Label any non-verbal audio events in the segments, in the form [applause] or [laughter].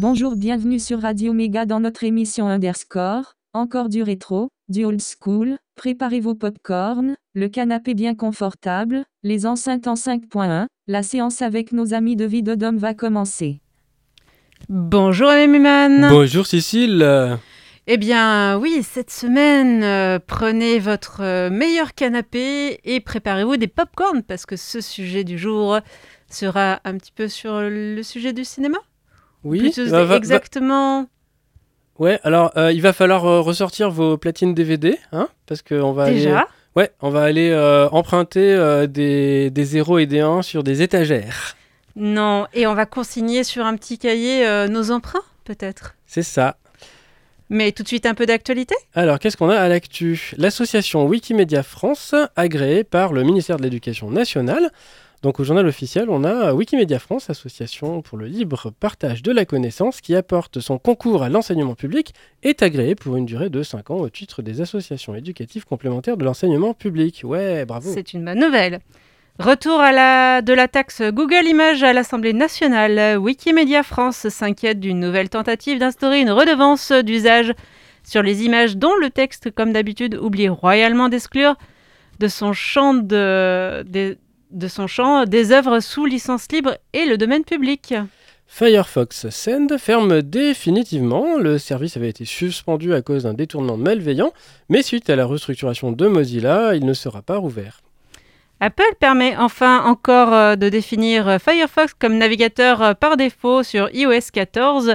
Bonjour, bienvenue sur Radio Méga dans notre émission Underscore. Encore du rétro, du old school. Préparez vos popcorn, le canapé bien confortable, les enceintes en 5.1. La séance avec nos amis de Vidodome va commencer. Bonjour Muman. Bonjour Cécile. Eh bien oui, cette semaine, euh, prenez votre euh, meilleur canapé et préparez-vous des popcorn parce que ce sujet du jour sera un petit peu sur le sujet du cinéma? Oui, Plus exactement? Ouais, alors euh, il va falloir euh, ressortir vos platines DVD, hein, parce qu'on va aller, Déjà. Ouais, on va aller euh, emprunter euh, des, des 0 et des 1 sur des étagères. Non, et on va consigner sur un petit cahier euh, nos emprunts, peut-être. C'est ça. Mais tout de suite un peu d'actualité? Alors, qu'est-ce qu'on a à l'actu? L'association Wikimedia France, agréée par le ministère de l'Éducation nationale. Donc, au journal officiel, on a Wikimedia France, association pour le libre partage de la connaissance, qui apporte son concours à l'enseignement public, est agréée pour une durée de 5 ans au titre des associations éducatives complémentaires de l'enseignement public. Ouais, bravo. C'est une bonne nouvelle. Retour à la, de la taxe Google Images à l'Assemblée nationale. Wikimedia France s'inquiète d'une nouvelle tentative d'instaurer une redevance d'usage sur les images dont le texte, comme d'habitude, oublie royalement d'exclure de son champ de, des- de son champ des œuvres sous licence libre et le domaine public. Firefox Send ferme définitivement. Le service avait été suspendu à cause d'un détournement malveillant, mais suite à la restructuration de Mozilla, il ne sera pas rouvert. Apple permet enfin encore euh, de définir euh, Firefox comme navigateur euh, par défaut sur iOS 14,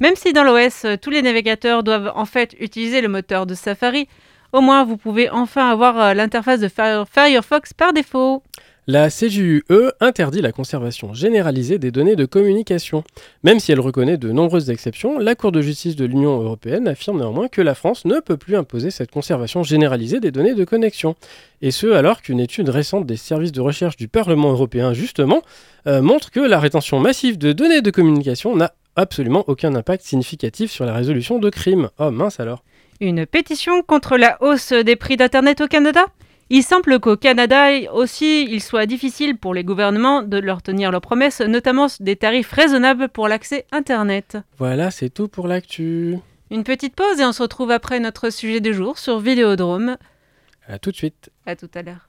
même si dans l'OS, tous les navigateurs doivent en fait utiliser le moteur de Safari. Au moins, vous pouvez enfin avoir l'interface de Fire- Firefox par défaut. La CJUE interdit la conservation généralisée des données de communication. Même si elle reconnaît de nombreuses exceptions, la Cour de justice de l'Union européenne affirme néanmoins que la France ne peut plus imposer cette conservation généralisée des données de connexion. Et ce, alors qu'une étude récente des services de recherche du Parlement européen, justement, euh, montre que la rétention massive de données de communication n'a absolument aucun impact significatif sur la résolution de crimes. Oh mince alors. Une pétition contre la hausse des prix d'Internet au Canada? Il semble qu'au Canada aussi, il soit difficile pour les gouvernements de leur tenir leurs promesses, notamment des tarifs raisonnables pour l'accès Internet. Voilà, c'est tout pour l'actu. Une petite pause et on se retrouve après notre sujet du jour sur Vidéodrome. À tout de suite. À tout à l'heure.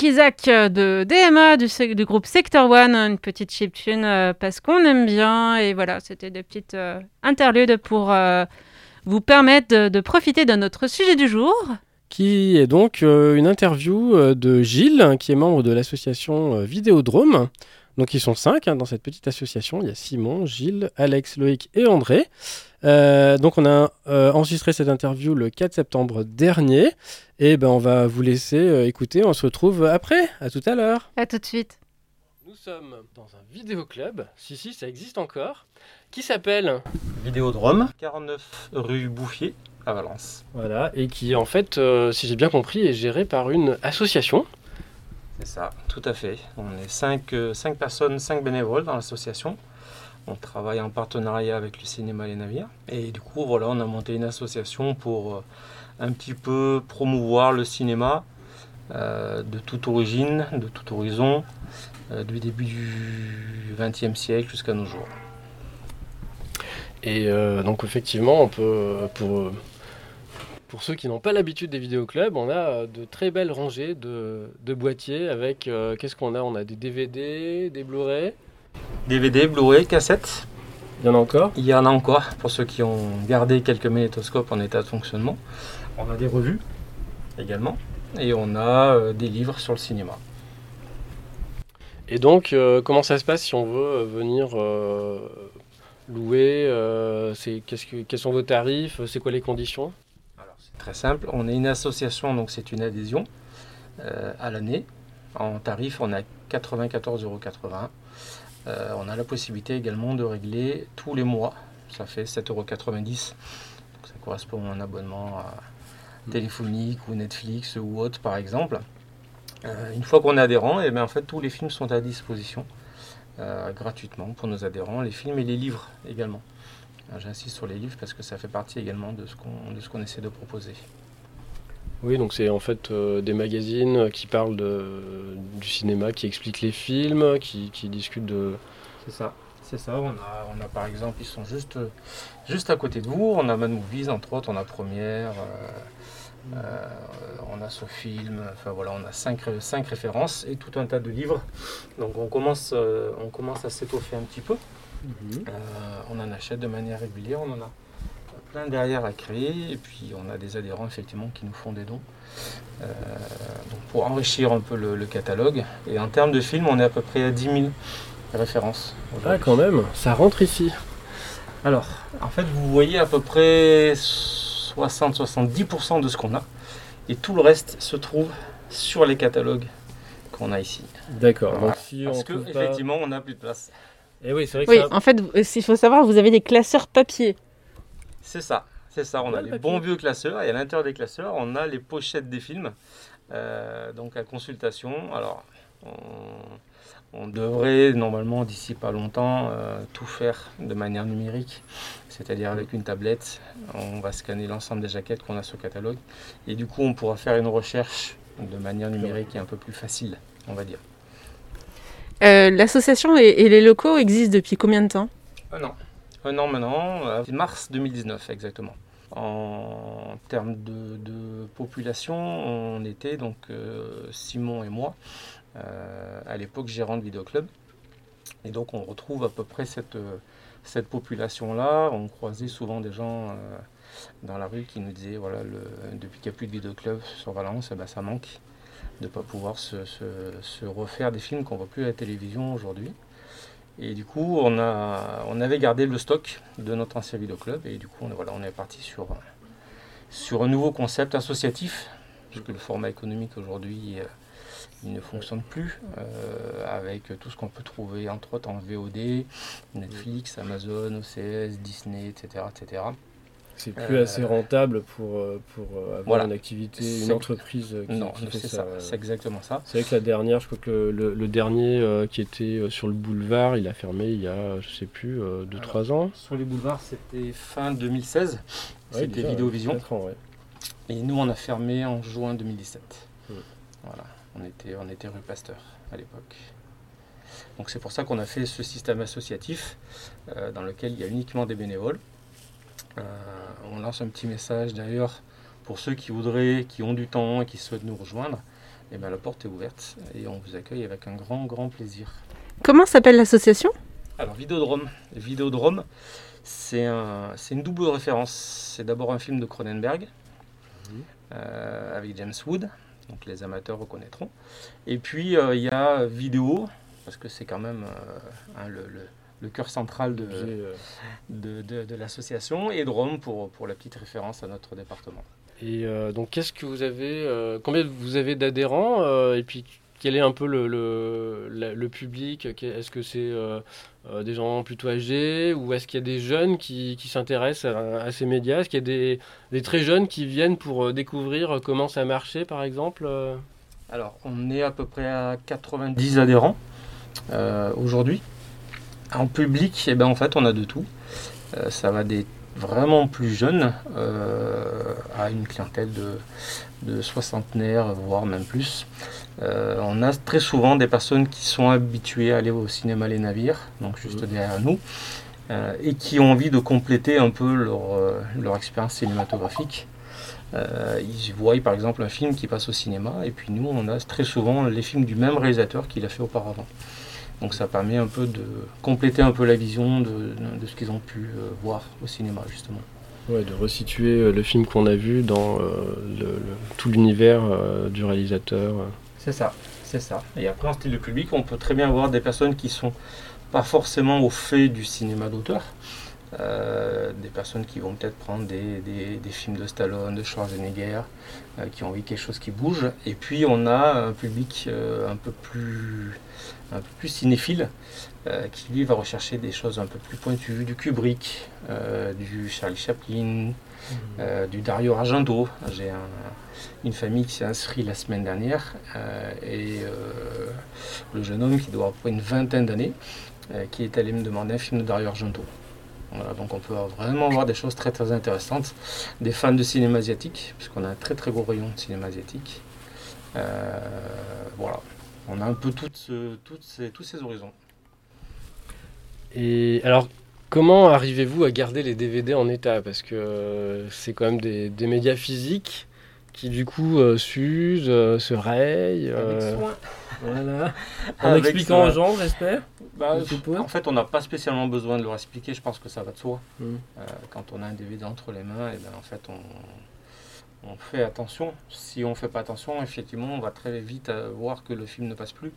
Zach euh, de DMA, du, groupe Sector One, une petite chiptune euh, parce qu'on aime bien. Et voilà, c'était des petites euh, interludes pour euh, vous permettre de, de profiter de notre sujet du jour. qui est donc euh, une interview de Gilles, qui est membre de l'association Vidéodrome. Donc ils sont cinq hein, dans cette petite association. Il y a Simon, Gilles, Alex, Loïc et André. Euh, donc on a euh, enregistré cette interview le 4 septembre dernier. Et ben on va vous laisser euh, écouter. On se retrouve après. À tout à l'heure. À tout de suite. Nous sommes dans un vidéoclub. Si si, ça existe encore. Qui s'appelle Vidéodrome, 49 rue Bouffier à Valence. Voilà et qui en fait, euh, si j'ai bien compris, est géré par une association. C'est ça, tout à fait. On est 5 personnes, 5 bénévoles dans l'association. On travaille en partenariat avec le cinéma Les Navires. Et du coup, voilà, on a monté une association pour euh, un petit peu promouvoir le cinéma euh, de toute origine, de tout horizon, euh, du début du XXe siècle jusqu'à nos jours. Et euh, donc effectivement, on peut, pour, pour ceux qui n'ont pas l'habitude des vidéoclubs, on a de très belles rangées de, de boîtiers avec, qu'est-ce qu'on a? On a des DVD, des Blu-ray. DVD, Blu-ray, cassettes. Il y en a encore? Il y en a encore, pour ceux qui ont gardé quelques magnétoscopes en état de fonctionnement. On a des revues également, et on a des livres sur le cinéma. Et donc, euh, comment ça se passe si on veut euh, venir euh, louer que, Quels sont vos tarifs? C'est quoi les conditions? Très simple. On est une association, donc c'est une adhésion à l'année. En tarif, on a 94,80 euros. on a la possibilité également de régler tous les mois. Ça fait 7,90 euros. Ça correspond à un abonnement téléphonique ou Netflix ou autre, par exemple. Euh, une fois qu'on est adhérent, et eh bien en fait tous les films sont à disposition euh, gratuitement pour nos adhérents, les films et les livres également. J'insiste sur les livres parce que ça fait partie également de ce qu'on de ce qu'on essaie de proposer. Oui, donc c'est en fait euh, des magazines qui parlent de, du cinéma, qui expliquent les films, qui, qui discutent de. C'est ça, c'est ça. On a, on a, par exemple, ils sont juste, juste à côté de vous. On a Mad Movies, entre autres, on a Première. Euh, on a ce film, enfin voilà, on a cinq, cinq, références et tout un tas de livres. Donc on commence, euh, on commence à s'étoffer un petit peu. Mhm. Euh, on en achète de manière régulière, on en a plein derrière à créer et puis on a des adhérents effectivement qui nous font des dons pour enrichir un peu le, catalogue. Et en termes de films, on est à peu près à 10 000 références. Ah quand même, ça rentre ici. Alors, en fait, vous voyez à peu près 60-70% de ce qu'on a. Et tout le reste se trouve sur les catalogues qu'on a ici. D'accord. Parce qu'effectivement, on n'a plus de place. Et eh oui, c'est vrai que oui, en fait, il faut savoir, vous avez des classeurs papier. C'est ça, c'est ça. On a les bons vieux classeurs et à l'intérieur des classeurs, on a les pochettes des films. Euh, donc à consultation. Alors, on, on devrait normalement d'ici pas longtemps euh, tout faire de manière numérique, c'est-à-dire avec une tablette. On va scanner l'ensemble des jaquettes qu'on a sur le catalogue et du coup on pourra faire une recherche de manière numérique et un peu plus facile, on va dire. Euh, l'association et, les locaux existent depuis combien de temps Un an. Un an maintenant, euh, mars 2019 exactement. En termes de, population, on était donc Simon et moi euh, à l'époque gérant de vidéoclub. Et donc on retrouve à peu près cette, euh, population-là. On croisait souvent des gens euh, dans la rue qui nous disaient voilà, depuis qu'il n'y a plus de vidéoclub sur Valence, eh ben, ça manque de ne pas pouvoir se, refaire des films qu'on ne voit plus à la télévision aujourd'hui. Et du coup, on, a, on avait gardé le stock de notre ancien vidéoclub et du coup, on, voilà, on est parti sur, sur un nouveau concept associatif, puisque le format économique aujourd'hui il ne fonctionne plus euh, avec tout ce qu'on peut trouver entre autres en VOD, Netflix, Amazon, OCS, Disney, etc. etc. C'est plus assez euh, rentable pour, euh, pour avoir une activité, une entreprise qui, non, c'est ça. C'est exactement ça. C'est vrai que la dernière, je crois que le, dernier qui était sur le boulevard, il a fermé il y a, je sais plus, 2-3 ans. Sur les boulevards, c'était fin 2016. c'était Vidéovision. Et nous, on a fermé en juin 2017. Voilà. On était, on était rue Pasteur à l'époque. Donc c'est pour ça qu'on a fait ce système associatif euh, dans lequel il y a uniquement des bénévoles. Euh, on lance un petit message d'ailleurs pour ceux qui voudraient, qui ont du temps et qui souhaitent nous rejoindre. Eh bien, la porte est ouverte et on vous accueille avec un grand, grand plaisir. Comment s'appelle l'association? Alors, Vidéodrome. Vidéodrome, c'est un, une double référence. C'est d'abord un film de Cronenberg euh, avec James Wood, donc les amateurs reconnaîtront. Et puis euh, il y a vidéo, parce que c'est quand même euh, hein, le, le, cœur central de, euh. de, de, l'association, et Drôme pour, pour la petite référence à notre département. Et donc qu'est-ce que vous avez, combien vous avez d'adhérents, et puis quel est un peu le, le, le public Est-ce que c'est euh, des gens plutôt âgés ou est-ce qu'il y a des jeunes qui, qui s'intéressent à, ces médias? Est-ce qu'il y a des, des, très jeunes qui viennent pour euh, découvrir comment ça marchait par exemple euh? Alors on est à peu près à 90 adhérents aujourd'hui. En public, eh ben, en fait on a de tout. ça va des vraiment plus jeunes à une clientèle de, de soixantenaires, voire même plus. Euh, on a très souvent des personnes qui sont habituées à aller au cinéma Les Navires, donc juste derrière nous, et qui ont envie de compléter un peu leur, leur expérience cinématographique. ils voient par exemple un film qui passe au cinéma, et puis nous, on a très souvent les films du même réalisateur qui l'a fait auparavant. Donc ça permet un peu de compléter un peu la vision de, ce qu'ils ont pu euh, voir au cinéma justement. Ouais, de resituer euh, le film qu'on a vu dans euh, tout l'univers du réalisateur. C'est ça, c'est ça. Et après en style de public, on peut très bien voir des personnes qui sont pas forcément au fait du cinéma d'auteur. Des personnes qui vont peut-être prendre des, films de Stallone, de Schwarzenegger, qui ont envie quelque chose qui bouge. Et puis on a un public un peu plus un peu plus cinéphile, euh, qui lui va rechercher des choses un peu plus pointues, du Kubrick, euh, du Charlie Chaplin, euh, du Dario Argento. J'ai une famille qui s'est inscrite la semaine dernière et le jeune homme qui doit avoir une vingtaine d'années, qui est allé me demander un film de Dario Argento. Donc on peut vraiment voir des choses très très intéressantes. Des fans de cinéma asiatique, puisqu'on a un très très gros rayon de cinéma asiatique. voilà, on a un peu toutes, toutes ces, tous ces horizons. Et alors, comment arrivez-vous à garder les DVD en état? Parce que euh, c'est quand même des, médias physiques qui du coup euh, s'usent, euh, se rayent. Avec soin. Voilà. [laughs] En expliquant aux gens, j'espère. Bah, en fait, on n'a pas spécialement besoin de leur expliquer. Je pense que ça va de soi. Hmm. quand on a un DVD entre les mains, et ben, en fait, on, on fait attention. Si on ne fait pas attention, effectivement, on va très vite euh, voir que le film ne passe plus.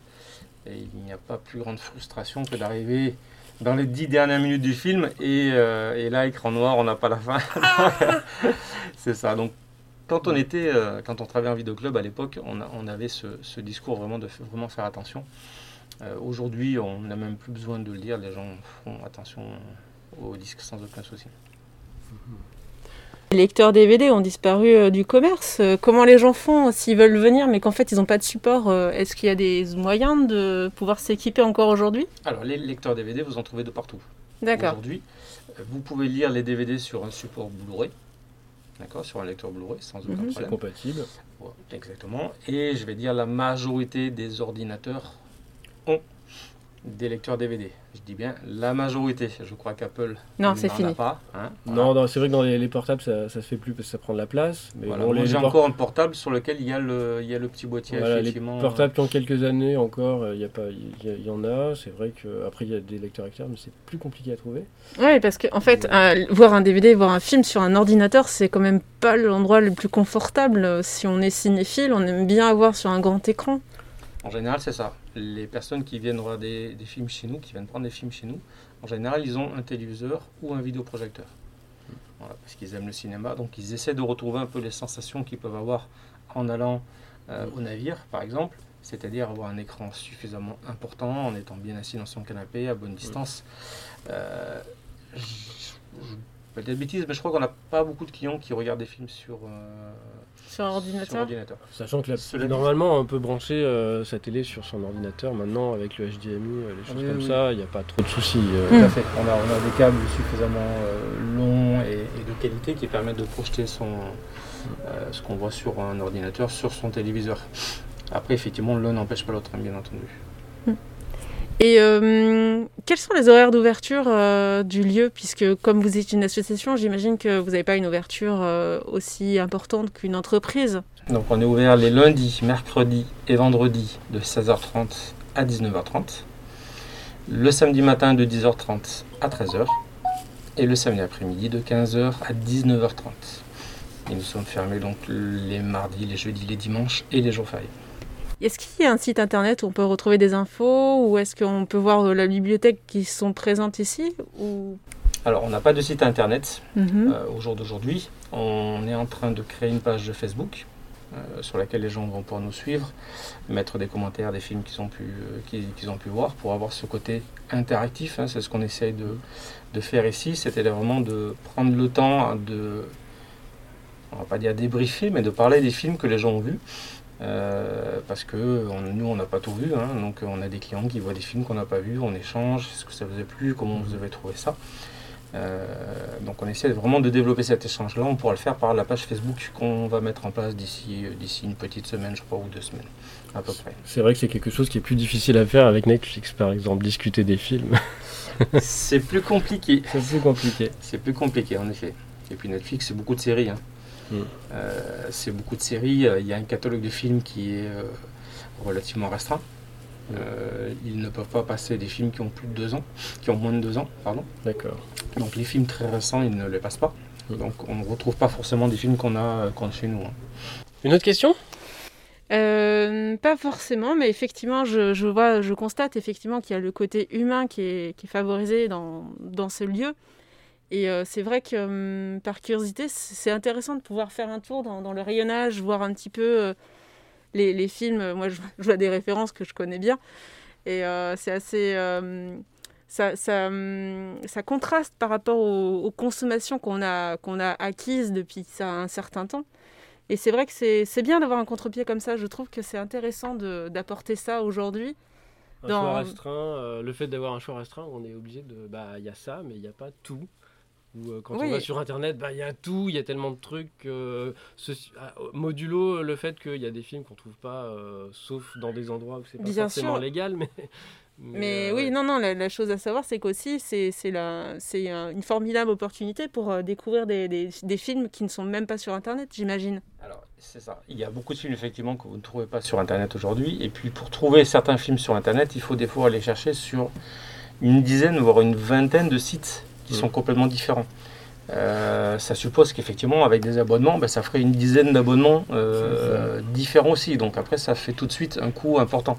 Et il n'y a pas plus grande frustration que d'arriver dans les dix dernières minutes du film et, euh, là, écran noir, on n'a pas la fin. [laughs] [laughs] c'est ça. Donc, quand on était, euh, quand on travaillait en vidéoclub à l'époque, on, avait ce, discours vraiment de vraiment faire attention. Aujourd'hui, on n'a même plus besoin de le dire. Les gens font attention aux disques sans aucun souci. Les lecteurs DVD ont disparu euh, du commerce. Euh, comment les gens font s'ils veulent venir mais qu'en fait ils n'ont pas de support euh, Est-ce qu'il y a des moyens de pouvoir s'équiper encore aujourd'hui? Alors les lecteurs DVD, vous en trouvez de partout. D'accord. Aujourd'hui, vous pouvez lire les DVD sur un support Blu-ray. D'accord, sur un lecteur Blu-ray sans aucun mhm. problème. C'est compatible. exactement. Et je vais dire la majorité des ordinateurs ont des lecteurs DVD. Je dis bien la majorité. Je crois qu'Apple non, c'est fini. pas. Hein, non, c'est vrai que dans les, portables, ça, ne se fait plus parce que ça prend de la place. Mais j'ai encore un portable sur lequel il y a le, il y a le petit boîtier. les portables qui ont quelques années encore, euh, il y, a pas, il y, en a. C'est vrai qu'après, il y a des lecteurs externes, mais c'est plus compliqué à trouver. Oui, parce qu'en en fait, voir un DVD, voir un film sur un ordinateur, c'est quand même pas l'endroit le plus confortable. Si on est cinéphile, on aime bien avoir sur un grand écran. En général, c'est ça. Les personnes qui viennent voir des, films chez nous, qui viennent prendre des films chez nous, en général, ils ont un téléviseur ou un vidéoprojecteur. Voilà, parce qu'ils aiment le cinéma. Donc, ils essaient de retrouver un peu les sensations qu'ils peuvent avoir en allant euh, au navire, par exemple. C'est-à-dire avoir un écran suffisamment important, en étant bien assis dans son canapé, à bonne distance. Euh, peut-être bêtise, mais je crois qu'on n'a pas beaucoup de clients qui regardent des films sur, euh, sur ordinateur. Sachant que normalement, on peut brancher euh, sa télé sur son ordinateur maintenant avec le HDMI, euh, les choses comme ça, il n'y a pas trop de soucis. Euh. Tout à fait. On a, on a, des câbles suffisamment longs et, de qualité qui permettent de projeter son, ce qu'on voit sur un ordinateur sur son téléviseur. Après, effectivement, l'un n'empêche pas l'autre, hein, bien entendu. Et euh, quels sont les horaires d'ouverture euh, du lieu? Puisque comme vous êtes une association, j'imagine que vous n'avez pas une ouverture euh, aussi importante qu'une entreprise. Donc on est ouvert les lundis, mercredis et vendredis de 16h30 à 19h30. Le samedi matin de 10h30 à 13h. Et le samedi après-midi de 15h à 19h30. Et nous sommes fermés donc les mardis, les jeudis, les dimanches et les jours fériés. Est-ce qu'il y a un site internet où on peut retrouver des infos ou est-ce qu'on peut voir la bibliothèque qui sont présentes ici ou... Alors, on n'a pas de site internet mhm. euh, au jour d'aujourd'hui. On est en train de créer une page de Facebook euh, sur laquelle les gens vont pouvoir nous suivre, mettre des commentaires des films qu'ils ont, pu, euh, qu'ils, ont pu voir pour avoir ce côté interactif. Hein. c'est ce qu'on essaye de, de faire ici. C'était vraiment de prendre le temps de, on va pas dire débriefer, mais de parler des films que les gens ont vus. Euh, parce que nous, on n'a pas tout vu, hein. donc on a des clients qui voient des films qu'on n'a pas vus, on échange, est-ce que ça vous a plu, comment vous avez trouvé ça. Euh, donc on essaie vraiment de développer cet échange-là, on pourra le faire par la page Facebook qu'on va mettre en place d'ici, euh, d'ici une petite semaine, je crois, ou deux semaines, à peu près. C'est vrai que c'est quelque chose qui est plus difficile à faire avec Netflix, par exemple, discuter des films. c'est plus compliqué. [laughs] C'est plus compliqué. C'est plus compliqué, en effet. Et puis Netflix, c'est beaucoup de séries. hein. Mm. Euh, c'est beaucoup de séries. Euh, Il y a un catalogue de films qui est euh, relativement restreint. Euh, ils ne peuvent pas passer des films qui ont plus de deux ans, qui ont moins de deux ans, pardon. D'accord. Donc les films très récents, ils ne les passent pas. Mm. Donc on ne retrouve pas forcément des films qu'on a, qu'on a chez nous. hein. Une autre question? Euh, pas forcément, mais effectivement, je, je vois, je constate effectivement qu'il y a le côté humain qui est, qui est favorisé dans, dans ce lieu. Et euh, c'est vrai que hum, par curiosité, c'est intéressant de pouvoir faire un tour dans, dans le rayonnage, voir un petit peu euh, les, les films. Moi, je, je vois des références que je connais bien. Et euh, c'est assez. euh, ça, ça, hum, ça contraste par rapport aux, aux consommations qu'on a, qu'on a acquises depuis ça un certain temps. Et c'est vrai que c'est bien d'avoir un contre-pied comme ça. Je trouve que c'est intéressant d'apporter ça aujourd'hui. Un Dans- choix restreint, euh, le fait d'avoir un choix restreint, on est obligé de. Bah, il y a ça, mais il n'y a pas tout. Ou euh, quand Oui. on va sur internet, bah, il y a tout, il y a tellement de trucs. euh, ah, modulo le fait qu'il y a des films qu'on trouve pas, euh, sauf dans des endroits où c'est pas Bien forcément sûr. légal, [laughs] mais. Mais euh, oui, ouais. non, non, la, la chose à savoir, c'est qu'aussi, c'est c'est la- c'est un- une formidable opportunité pour euh, découvrir des, des- des films qui ne sont même pas sur Internet, j'imagine. Alors, c'est ça. Il y a beaucoup de films, effectivement, que vous ne trouvez pas sur Internet aujourd'hui. Et puis, pour trouver certains films sur Internet, il faut des fois aller chercher sur une dizaine, voire une vingtaine de sites qui Mm. sont complètement différents. Euh, ça suppose qu'effectivement, avec des abonnements, ben, ça ferait une dizaine d'abonnements euh, différents aussi. Donc après, ça fait tout de suite un coût important.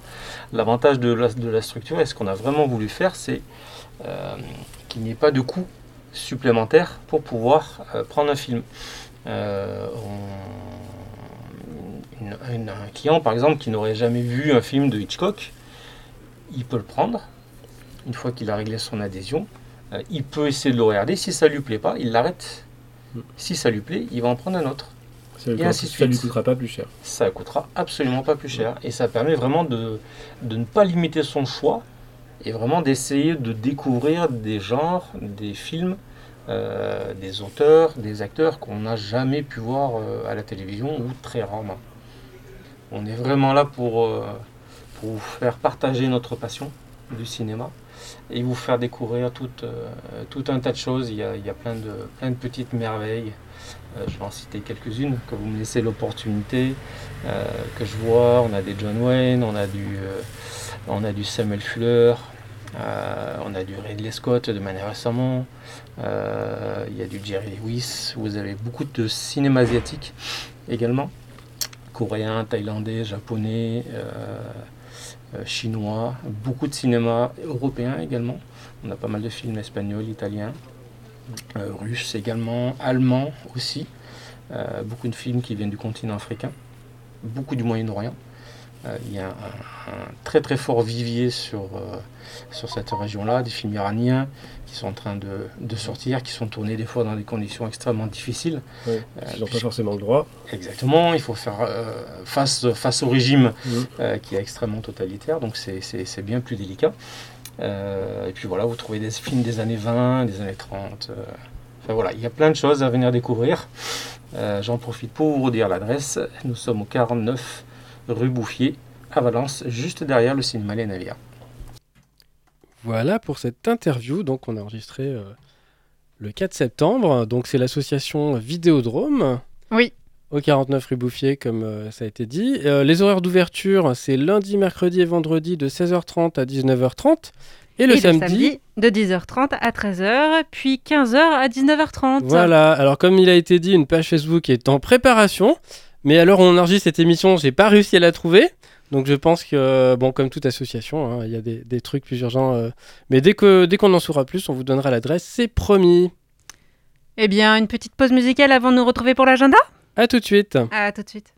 L'avantage de la, de la structure et ce qu'on a vraiment voulu faire, c'est euh, qu'il n'y ait pas de coût supplémentaire pour pouvoir prendre un film. On- une- une- un client, par exemple, qui n'aurait jamais vu un film de Hitchcock, il peut le prendre une fois qu'il a réglé son adhésion. Euh, il peut essayer de le regarder. Si ça lui plaît pas, il l'arrête. Mm. Si ça lui plaît, il va en prendre un autre. Ça, lui Et ainsi de ça lui coûtera pas plus cher. Ça coûtera absolument pas plus cher. Et ça permet vraiment de, de ne pas limiter son choix et vraiment d'essayer de découvrir des genres, des films, euh, des auteurs, des acteurs qu'on n'a jamais pu voir euh, à la télévision ou très rarement. On est vraiment là pour, euh, pour vous faire partager notre passion du cinéma et vous faire découvrir tout, euh, tout un tas de choses. Il y a, il y a plein, de, plein de petites merveilles. Euh, je vais en citer quelques-unes, que vous me laissez l'opportunité, euh, que je vois. On a des John Wayne, on a du, on a du Samuel Fuller, on a du Ridley Scott de manière récemment, il y a du Jerry Lewis, vous avez beaucoup de cinéma asiatique également, coréen, thaïlandais, japonais, chinois, beaucoup de cinéma européen également. On a pas mal de films espagnols, italiens, euh, russes également, allemands aussi. Euh, beaucoup de films qui viennent du continent africain, beaucoup du Moyen-Orient. Euh, il y a un, un très très fort vivier sur, euh, sur cette région-là, des films iraniens qui sont en train de, de sortir, qui sont tournés des fois dans des conditions extrêmement difficiles. Oui, Euh, ils n'ont pas forcément le droit. Exactement, il faut faire euh, face, face au régime Mhm. qui est extrêmement totalitaire, donc c'est- bien plus délicat. Et puis voilà, vous trouvez des films des années 20, des années 30. euh, enfin voilà, il y a plein de choses à venir découvrir. J'en profite pour vous redire l'adresse. Nous sommes au 49 rue Bouffier, à Valence, juste derrière le cinéma Les Navires. Voilà pour cette interview. Donc, on a enregistré euh, le 4 septembre. Donc, c'est l'association Vidéodrome. Oui. Au 49 rue Bouffier, comme euh, ça a été dit. Euh, les horaires d'ouverture, c'est lundi, mercredi et vendredi de 16h30 à 19h30. Et le Et samedi, de 10h30 à 13h, puis 15h à 19h30. Voilà, alors comme il a été dit, une page Facebook est en préparation. Mais alors on enregistre cette émission, j'ai pas réussi à la trouver. Donc je pense que, bon, comme toute association, hein, il y a des, des trucs plus urgents. euh, mais dès que dès qu'on en saura plus, on vous donnera l'adresse, c'est promis. Eh bien, une petite pause musicale avant de nous retrouver pour l'agenda? À tout de suite. À tout de suite.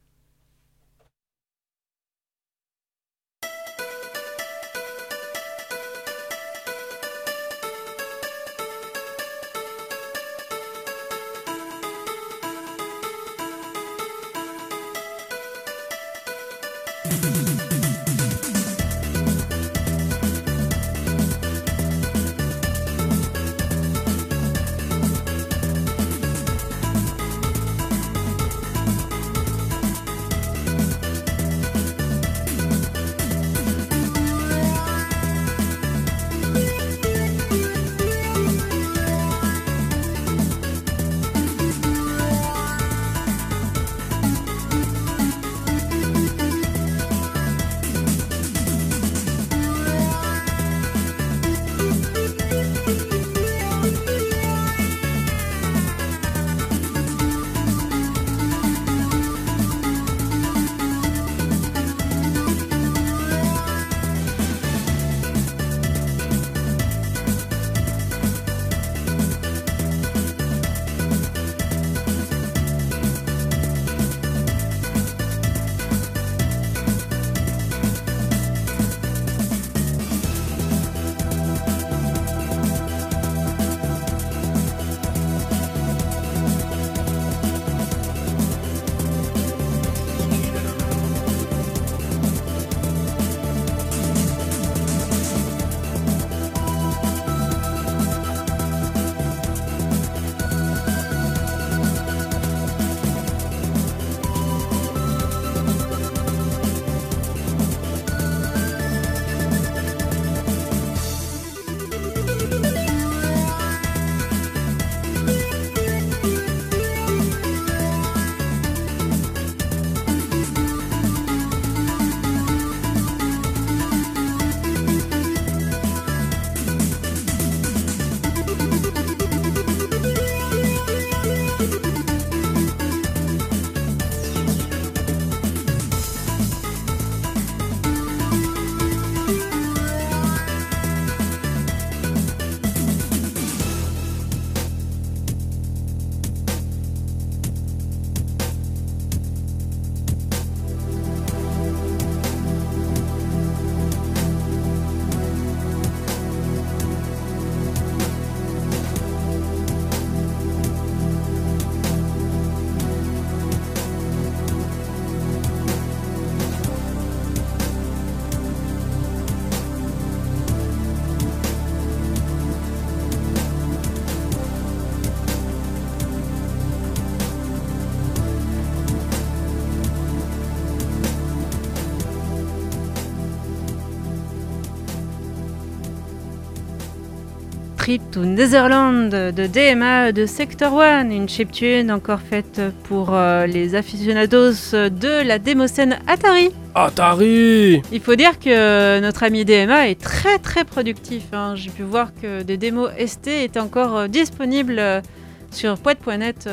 Trip to Netherlands de DMA de Sector One, une chiptune encore faite pour euh, les aficionados de la démoscène Atari. Atari Il faut dire que notre ami DMA est très très productif. hein. J'ai pu voir que des démos ST étaient encore euh, disponibles euh, sur poète.net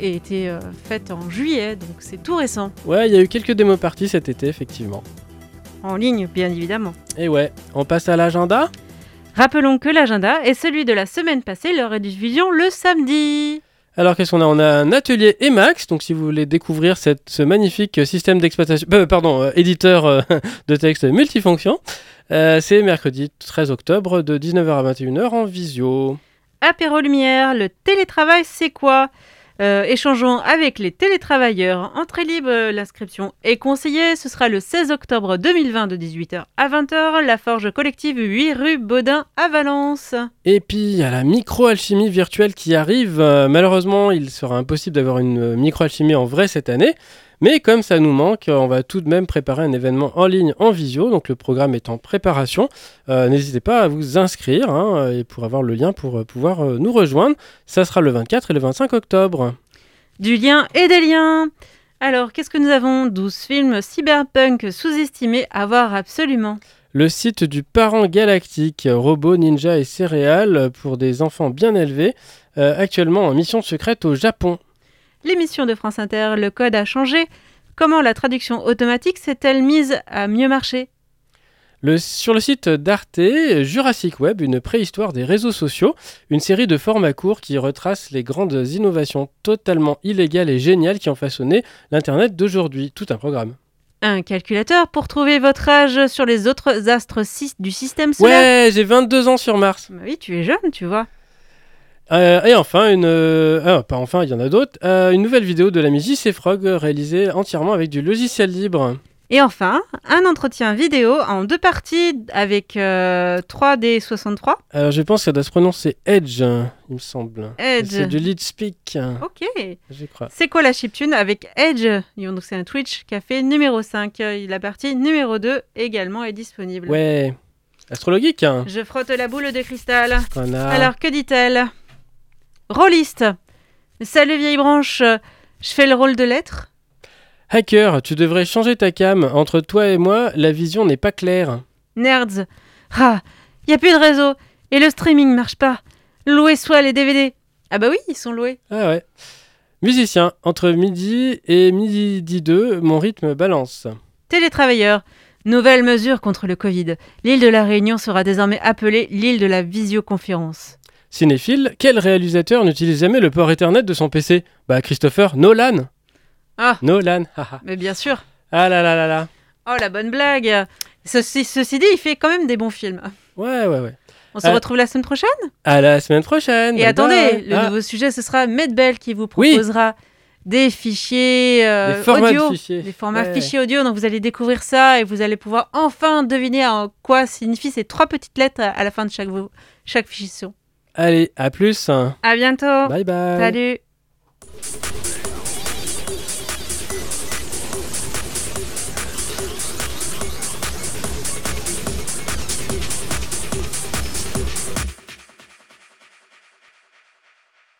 et étaient faites en juillet, donc c'est tout récent. Ouais, il y a eu quelques démos parties cet été, effectivement. En ligne, bien évidemment. Et ouais, on passe à l'agenda? Rappelons que l'agenda est celui de la semaine passée, leur rediffusion le samedi. Alors qu'est-ce qu'on a? On a un atelier Emacs, donc si vous voulez découvrir cette, ce magnifique système d'exploitation, euh, pardon, euh, éditeur euh, [laughs] de texte multifonction, euh, c'est mercredi 13 octobre de 19h à 21h en visio. Apéro Lumière, le télétravail c'est quoi? Euh, Échangeons avec les télétravailleurs. Entrée libre, l'inscription est conseillée. Ce sera le 16 octobre 2020 de 18h à 20h, la Forge Collective 8 rue Baudin à Valence. Et puis il y a la microalchimie virtuelle qui arrive. Euh, malheureusement, il sera impossible d'avoir une microalchimie en vrai cette année. Mais comme ça nous manque, on va tout de même préparer un événement en ligne en visio. Donc le programme est en préparation. Euh, N'hésitez pas à vous inscrire hein, et pour avoir le lien pour euh, pouvoir euh, nous rejoindre. Ça sera le 24 et le 25 octobre. Du lien et des liens. Alors, qu'est-ce que nous avons 12 films cyberpunk sous-estimés à voir absolument? Le site du Parent Galactique, robots, ninja et céréales pour des enfants bien élevés, euh, actuellement en mission secrète au Japon. L'émission de France Inter, le code a changé. Comment la traduction automatique s'est-elle mise à mieux marcher? Le- sur le site d'Arte, Jurassic Web, une préhistoire des réseaux sociaux, une série de formats courts qui retrace les grandes innovations totalement illégales et géniales qui ont façonné l'Internet d'aujourd'hui. Tout un programme. Un calculateur pour trouver votre âge sur les autres astres du système solaire. Ouais, j'ai 22 ans sur Mars. Bah oui, tu es jeune, tu vois. Euh, et enfin, une... euh, ah, pas enfin, il y en a d'autres. Euh, une nouvelle vidéo de l'ami JC Frog réalisée entièrement avec du logiciel libre. Et enfin, un entretien vidéo en deux parties avec euh, 3D63. Alors je pense que ça doit se prononcer Edge, il me semble. Edge. C'est du lead speak, Ok. je crois. C'est quoi la chiptune avec Edge? Donc c'est un Twitch café numéro 5. Euh, La partie numéro 2 également est disponible. Ouais. Astrologique, hein. Je frotte la boule de cristal. Connard. Alors, que dit-elle? Rôliste. Salut vieille branche. Je fais le rôle de lettre. Hacker, tu devrais changer ta cam. Entre toi et moi, la vision n'est pas claire. Nerds. Ah, y a plus de réseau. Et le streaming marche pas. Louez soit les DVD. Ah bah oui, ils sont loués. Ah ouais. Musicien, entre midi et midi 2, mon rythme balance. Télétravailleurs. Nouvelle mesure contre le Covid. L'île de la Réunion sera désormais appelée l'île de la visioconférence. Cinéphile, quel réalisateur n'utilise jamais le port Ethernet de son PC Bah Christopher Nolan. Ah. Nolan, [laughs] haha. Mais bien sûr. ah là là là là. Oh la bonne blague. Ceci, ceci dit, il fait quand même des bons films. Ouais, ouais, ouais. On se Euh, retrouve la semaine prochaine? À la semaine prochaine. Et bye attendez, bye. le Ah, nouveau sujet, ce sera Medbell qui vous Oui. proposera des fichiers euh, des formats audio, de fichiers. des formats Ouais. fichiers audio. Donc vous allez découvrir ça et vous allez pouvoir enfin deviner en quoi signifient ces trois petites lettres à la fin de chaque, chaque fichier son. Allez, à plus. À bientôt. Bye bye. Salut.